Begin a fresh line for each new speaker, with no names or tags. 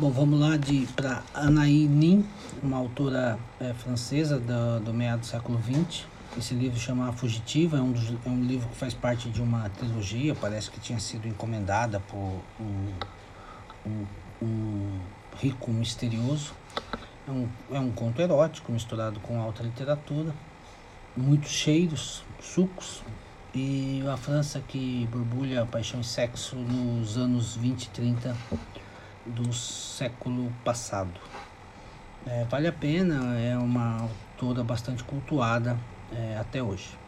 Bom, vamos lá de para Anaïs Nin, uma autora é, francesa do, do meado do século XX. Esse livro chama A Fugitiva, é um, dos, é um livro que faz parte de uma trilogia, parece que tinha sido encomendada por um, um, um rico misterioso. É um, é um conto erótico misturado com alta literatura, muitos cheiros, sucos, e a França que borbulha paixão e sexo nos anos 20 e 30 do século passado. É, vale a pena, é uma autora bastante cultuada é, até hoje.